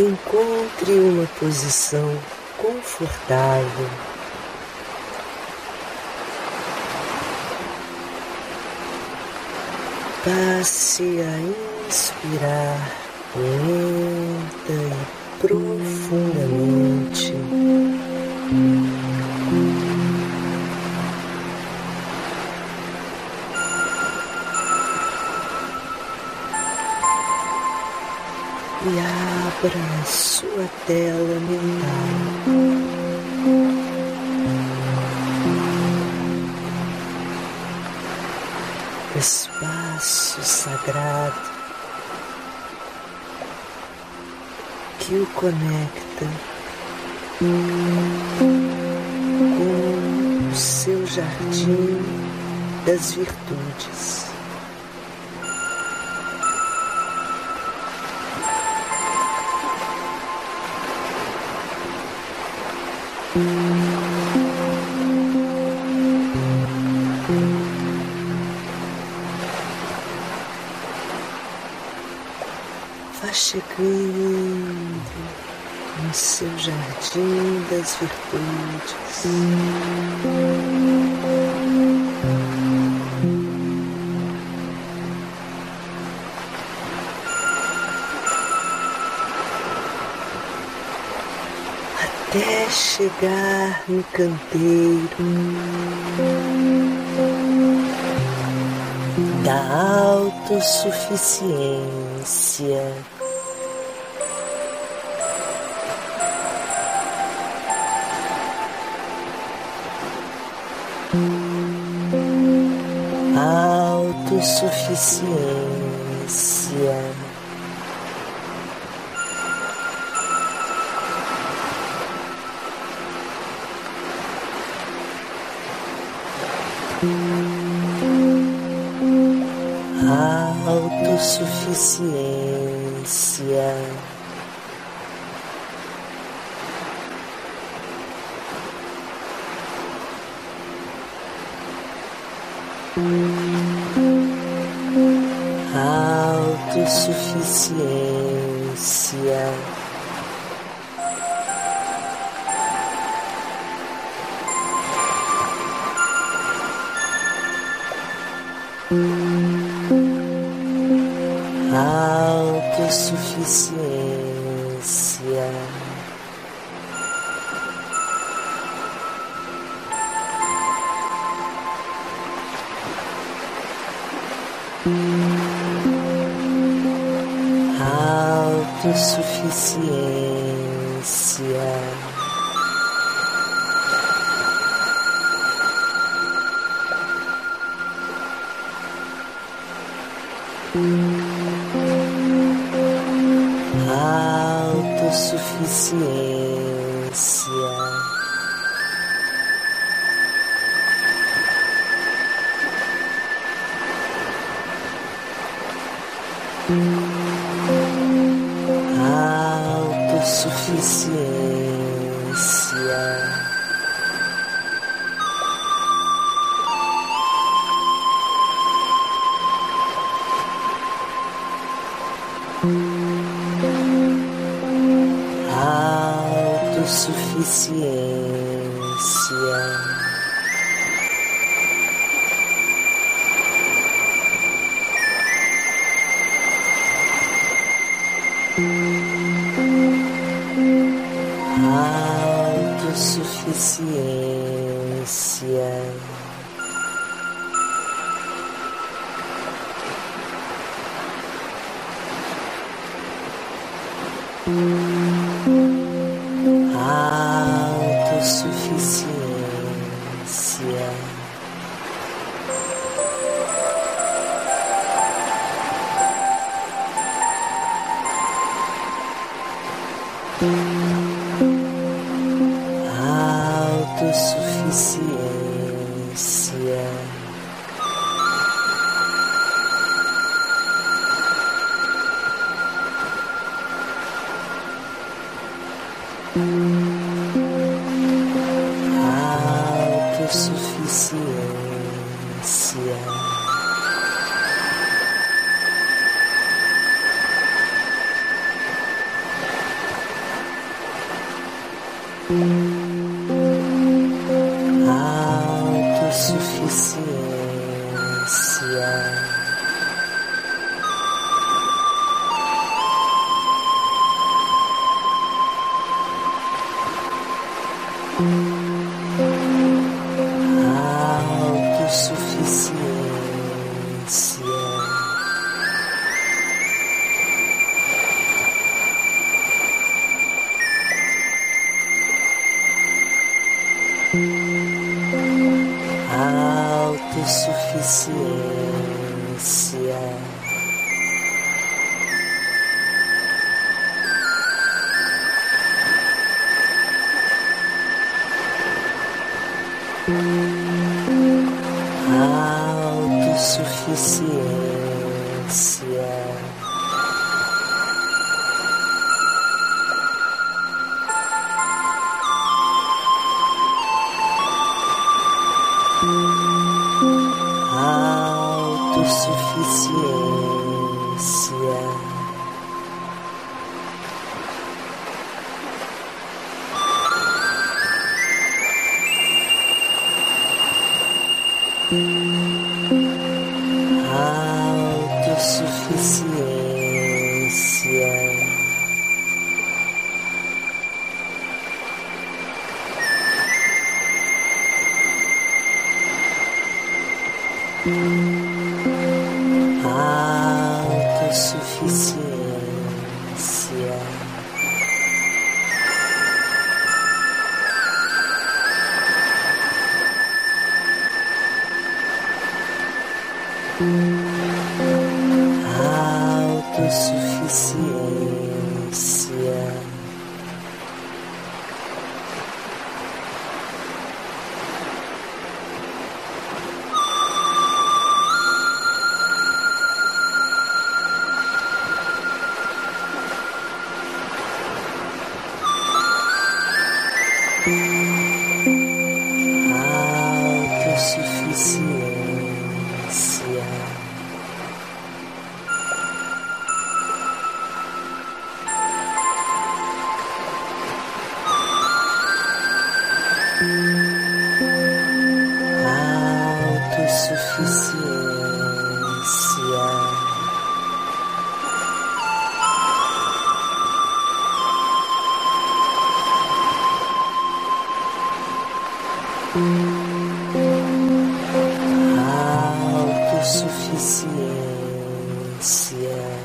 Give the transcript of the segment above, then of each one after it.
Encontre uma posição confortável. Passe a inspirar lenta e profundamente. E abra sua tela mental. Espaço sagrado que o conecta com o seu jardim das virtudes. Vá chegando no seu jardim das virtudes. Chegar no canteiro da autossuficiência. Autossuficiência. Autossuficiência. Autossuficiência. Autossuficiência. Autossuficiência. Autossuficiência. Autossuficiência. Autossuficiência. thank Autossuficiência. thank Autossuficiência. Autossuficiência. Autossuficiência. Autossuficiência. Mm-hmm. consciência. É, é.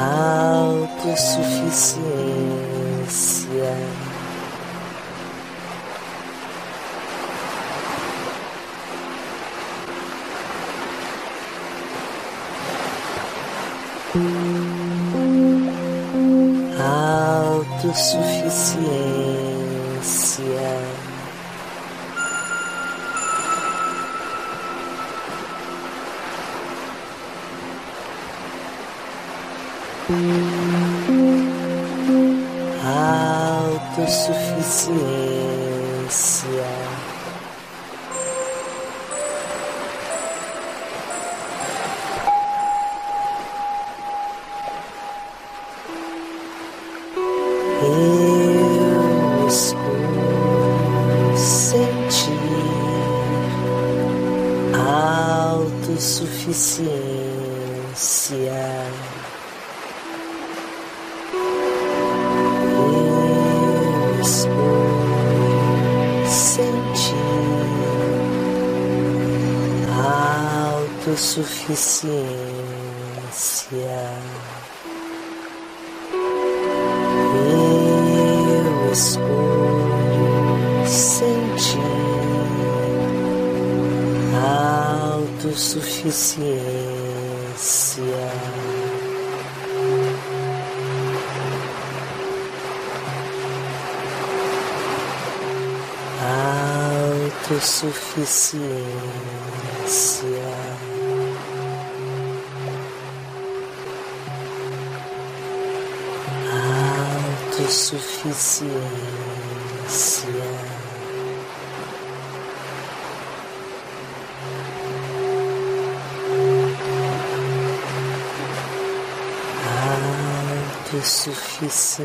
Autossuficiência. thank Autossuficiência. Autossuficiência. experienciar. Eu estou sentindo é. autossuficiência. Eu estou autossuficiência. autossuficiência. Autossuficiência. Autossuficiência.